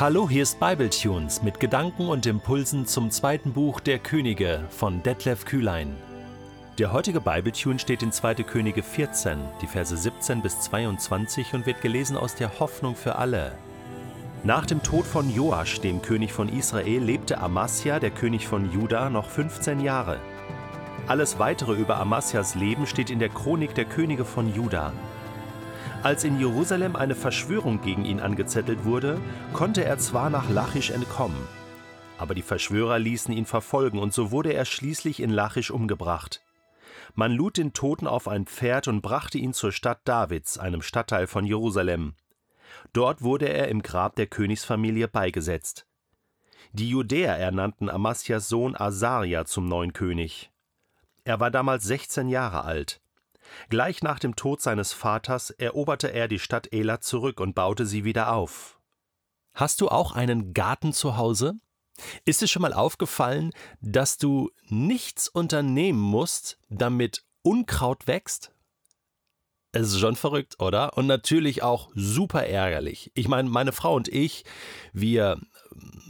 Hallo, hier ist Bibletunes mit Gedanken und Impulsen zum zweiten Buch der Könige von Detlef Kühlein. Der heutige Bibletune steht in 2. Könige 14, die Verse 17 bis 22 und wird gelesen aus der Hoffnung für alle. Nach dem Tod von Joasch, dem König von Israel, lebte Amasja, der König von Juda, noch 15 Jahre. Alles weitere über Amasias Leben steht in der Chronik der Könige von Juda. Als in Jerusalem eine Verschwörung gegen ihn angezettelt wurde, konnte er zwar nach Lachisch entkommen, aber die Verschwörer ließen ihn verfolgen und so wurde er schließlich in Lachisch umgebracht. Man lud den Toten auf ein Pferd und brachte ihn zur Stadt Davids, einem Stadtteil von Jerusalem. Dort wurde er im Grab der Königsfamilie beigesetzt. Die Judäer ernannten Amasias Sohn Asaria zum neuen König. Er war damals 16 Jahre alt. Gleich nach dem Tod seines Vaters eroberte er die Stadt Elat zurück und baute sie wieder auf. Hast du auch einen Garten zu Hause? Ist es schon mal aufgefallen, dass du nichts unternehmen musst, damit Unkraut wächst? Es ist schon verrückt, oder? Und natürlich auch super ärgerlich. Ich meine, meine Frau und ich, wir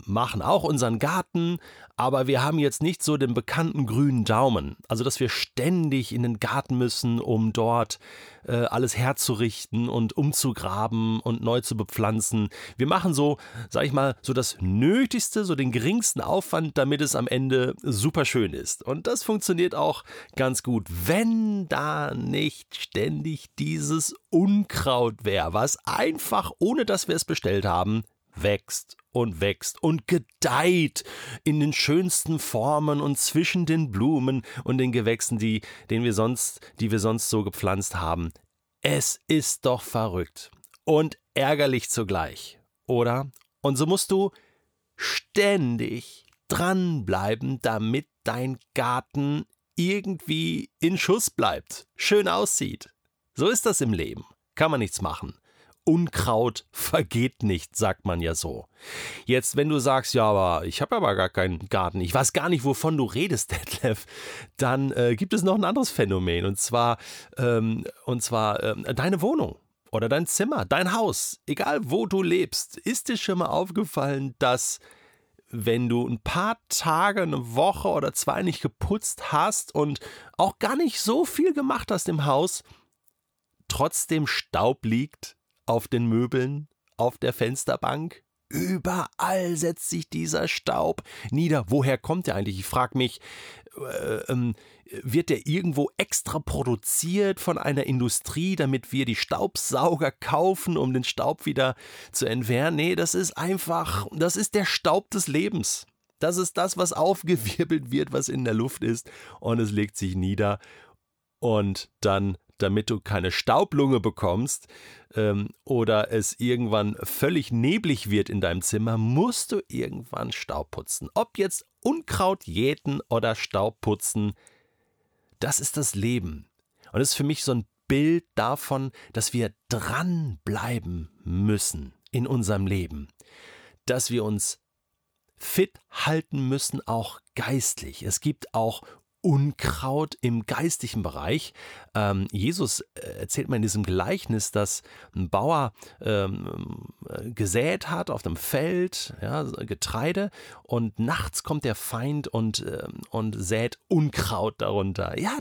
machen auch unseren Garten, aber wir haben jetzt nicht so den bekannten grünen Daumen. Also, dass wir ständig in den Garten müssen, um dort äh, alles herzurichten und umzugraben und neu zu bepflanzen. Wir machen so, sag ich mal, so das Nötigste, so den geringsten Aufwand, damit es am Ende super schön ist. Und das funktioniert auch ganz gut, wenn da nicht ständig dieses Unkraut wäre, was einfach, ohne dass wir es bestellt haben, wächst und wächst und gedeiht in den schönsten Formen und zwischen den Blumen und den Gewächsen, die, den wir sonst, die wir sonst so gepflanzt haben. Es ist doch verrückt und ärgerlich zugleich, oder? Und so musst du ständig dranbleiben, damit dein Garten irgendwie in Schuss bleibt, schön aussieht. So ist das im Leben. Kann man nichts machen. Unkraut vergeht nicht, sagt man ja so. Jetzt, wenn du sagst, ja, aber ich habe aber gar keinen Garten, ich weiß gar nicht, wovon du redest, Detlef, dann äh, gibt es noch ein anderes Phänomen und zwar, ähm, und zwar äh, deine Wohnung oder dein Zimmer, dein Haus, egal wo du lebst. Ist dir schon mal aufgefallen, dass wenn du ein paar Tage, eine Woche oder zwei nicht geputzt hast und auch gar nicht so viel gemacht hast im Haus, trotzdem Staub liegt auf den Möbeln, auf der Fensterbank. Überall setzt sich dieser Staub nieder. Woher kommt er eigentlich? Ich frage mich, äh, ähm, wird der irgendwo extra produziert von einer Industrie, damit wir die Staubsauger kaufen, um den Staub wieder zu entfernen? Nee, das ist einfach, das ist der Staub des Lebens. Das ist das, was aufgewirbelt wird, was in der Luft ist, und es legt sich nieder. Und dann damit du keine Staublunge bekommst ähm, oder es irgendwann völlig neblig wird in deinem Zimmer, musst du irgendwann Staub putzen. Ob jetzt Unkraut jäten oder Staub putzen, das ist das Leben. Und es ist für mich so ein Bild davon, dass wir dranbleiben müssen in unserem Leben, dass wir uns fit halten müssen, auch geistlich. Es gibt auch Unkraut im geistlichen Bereich. Ähm, Jesus äh, erzählt mal in diesem Gleichnis, dass ein Bauer ähm, äh, gesät hat auf dem Feld, ja, Getreide, und nachts kommt der Feind und, äh, und sät Unkraut darunter. Ja,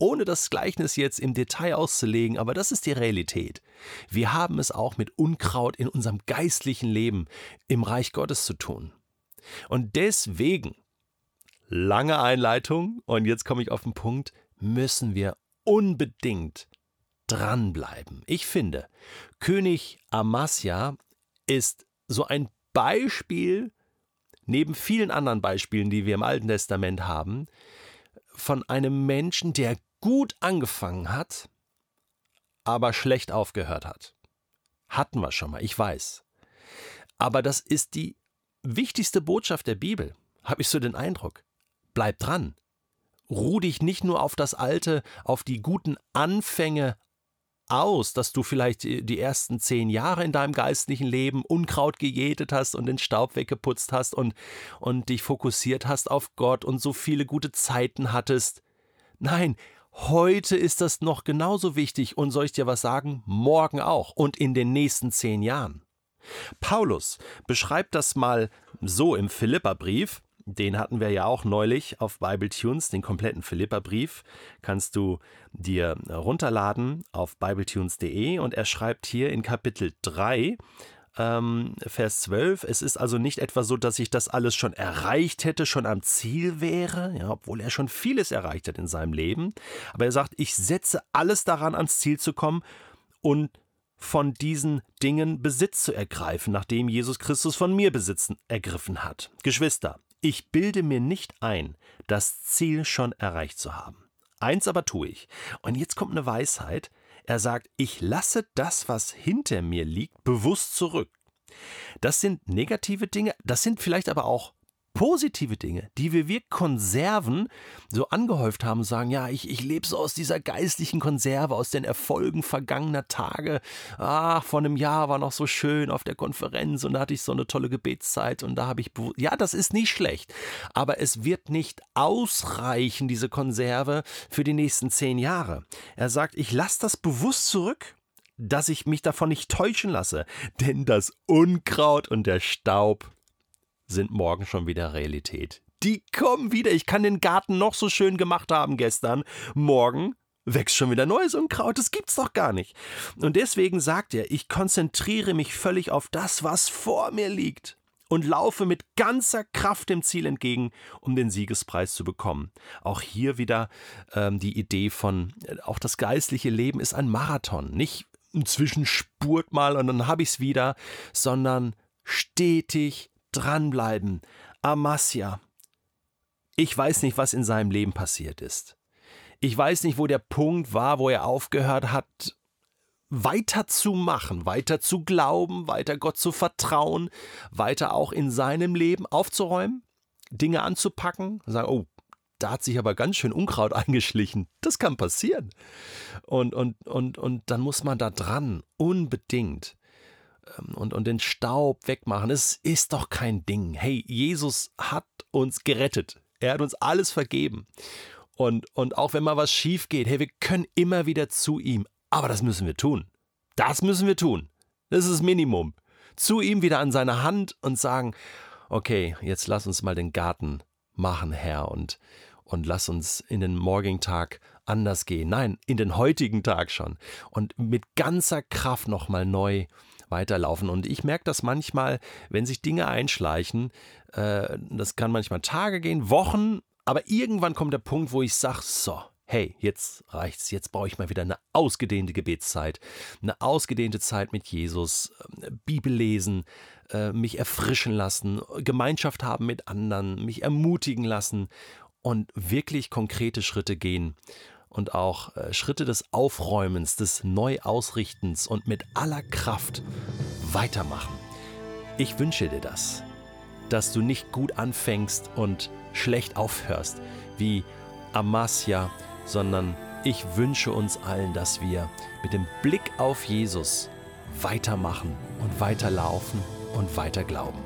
ohne das Gleichnis jetzt im Detail auszulegen, aber das ist die Realität. Wir haben es auch mit Unkraut in unserem geistlichen Leben im Reich Gottes zu tun. Und deswegen Lange Einleitung und jetzt komme ich auf den Punkt, müssen wir unbedingt dranbleiben. Ich finde, König Amasya ist so ein Beispiel, neben vielen anderen Beispielen, die wir im Alten Testament haben, von einem Menschen, der gut angefangen hat, aber schlecht aufgehört hat. Hatten wir schon mal, ich weiß. Aber das ist die wichtigste Botschaft der Bibel, habe ich so den Eindruck bleib dran. Ruh dich nicht nur auf das Alte, auf die guten Anfänge aus, dass du vielleicht die ersten zehn Jahre in deinem geistlichen Leben Unkraut gejätet hast und den Staub weggeputzt hast und, und dich fokussiert hast auf Gott und so viele gute Zeiten hattest. Nein, heute ist das noch genauso wichtig und soll ich dir was sagen? Morgen auch und in den nächsten zehn Jahren. Paulus beschreibt das mal so im Philipperbrief. Den hatten wir ja auch neulich auf Bibletunes, den kompletten Philipperbrief. Kannst du dir runterladen auf bibletunes.de und er schreibt hier in Kapitel 3, ähm, Vers 12. Es ist also nicht etwa so, dass ich das alles schon erreicht hätte, schon am Ziel wäre, ja, obwohl er schon vieles erreicht hat in seinem Leben. Aber er sagt, ich setze alles daran, ans Ziel zu kommen und von diesen Dingen Besitz zu ergreifen, nachdem Jesus Christus von mir Besitz ergriffen hat. Geschwister, ich bilde mir nicht ein, das Ziel schon erreicht zu haben. Eins aber tue ich. Und jetzt kommt eine Weisheit. Er sagt, ich lasse das, was hinter mir liegt, bewusst zurück. Das sind negative Dinge, das sind vielleicht aber auch positive Dinge, die wir wie Konserven so angehäuft haben, sagen, ja, ich, ich lebe so aus dieser geistlichen Konserve, aus den Erfolgen vergangener Tage. Ach, vor einem Jahr war noch so schön auf der Konferenz und da hatte ich so eine tolle Gebetszeit und da habe ich, ja, das ist nicht schlecht, aber es wird nicht ausreichen, diese Konserve für die nächsten zehn Jahre. Er sagt, ich lasse das bewusst zurück dass ich mich davon nicht täuschen lasse, denn das Unkraut und der Staub sind morgen schon wieder Realität. Die kommen wieder. Ich kann den Garten noch so schön gemacht haben gestern. Morgen wächst schon wieder neues Unkraut. Das gibt's doch gar nicht. Und deswegen sagt er, ich konzentriere mich völlig auf das, was vor mir liegt und laufe mit ganzer Kraft dem Ziel entgegen, um den Siegespreis zu bekommen. Auch hier wieder ähm, die Idee von, äh, auch das geistliche Leben ist ein Marathon. Nicht ein Zwischenspurt mal und dann habe ich es wieder, sondern stetig dranbleiben. Amasya. Ich weiß nicht, was in seinem Leben passiert ist. Ich weiß nicht, wo der Punkt war, wo er aufgehört hat, weiter zu machen, weiter zu glauben, weiter Gott zu vertrauen, weiter auch in seinem Leben aufzuräumen, Dinge anzupacken, sagen, oh, da hat sich aber ganz schön Unkraut eingeschlichen. Das kann passieren. Und, und, und, und dann muss man da dran, unbedingt. Ähm, und, und den Staub wegmachen. Es ist doch kein Ding. Hey, Jesus hat uns gerettet. Er hat uns alles vergeben. Und, und auch wenn mal was schief geht, hey, wir können immer wieder zu ihm. Aber das müssen wir tun. Das müssen wir tun. Das ist das Minimum. Zu ihm wieder an seine Hand und sagen, okay, jetzt lass uns mal den Garten machen, Herr, und, und lass uns in den morgigen Tag anders gehen. Nein, in den heutigen Tag schon. Und mit ganzer Kraft nochmal neu weiterlaufen. Und ich merke das manchmal, wenn sich Dinge einschleichen, äh, das kann manchmal Tage gehen, Wochen, aber irgendwann kommt der Punkt, wo ich sage, so, hey, jetzt reicht's, jetzt brauche ich mal wieder eine ausgedehnte Gebetszeit, eine ausgedehnte Zeit mit Jesus, äh, Bibel lesen, äh, mich erfrischen lassen, Gemeinschaft haben mit anderen, mich ermutigen lassen. Und wirklich konkrete Schritte gehen und auch äh, Schritte des Aufräumens, des Neuausrichtens und mit aller Kraft weitermachen. Ich wünsche dir das, dass du nicht gut anfängst und schlecht aufhörst wie Amasya, sondern ich wünsche uns allen, dass wir mit dem Blick auf Jesus weitermachen und weiterlaufen und weiter glauben.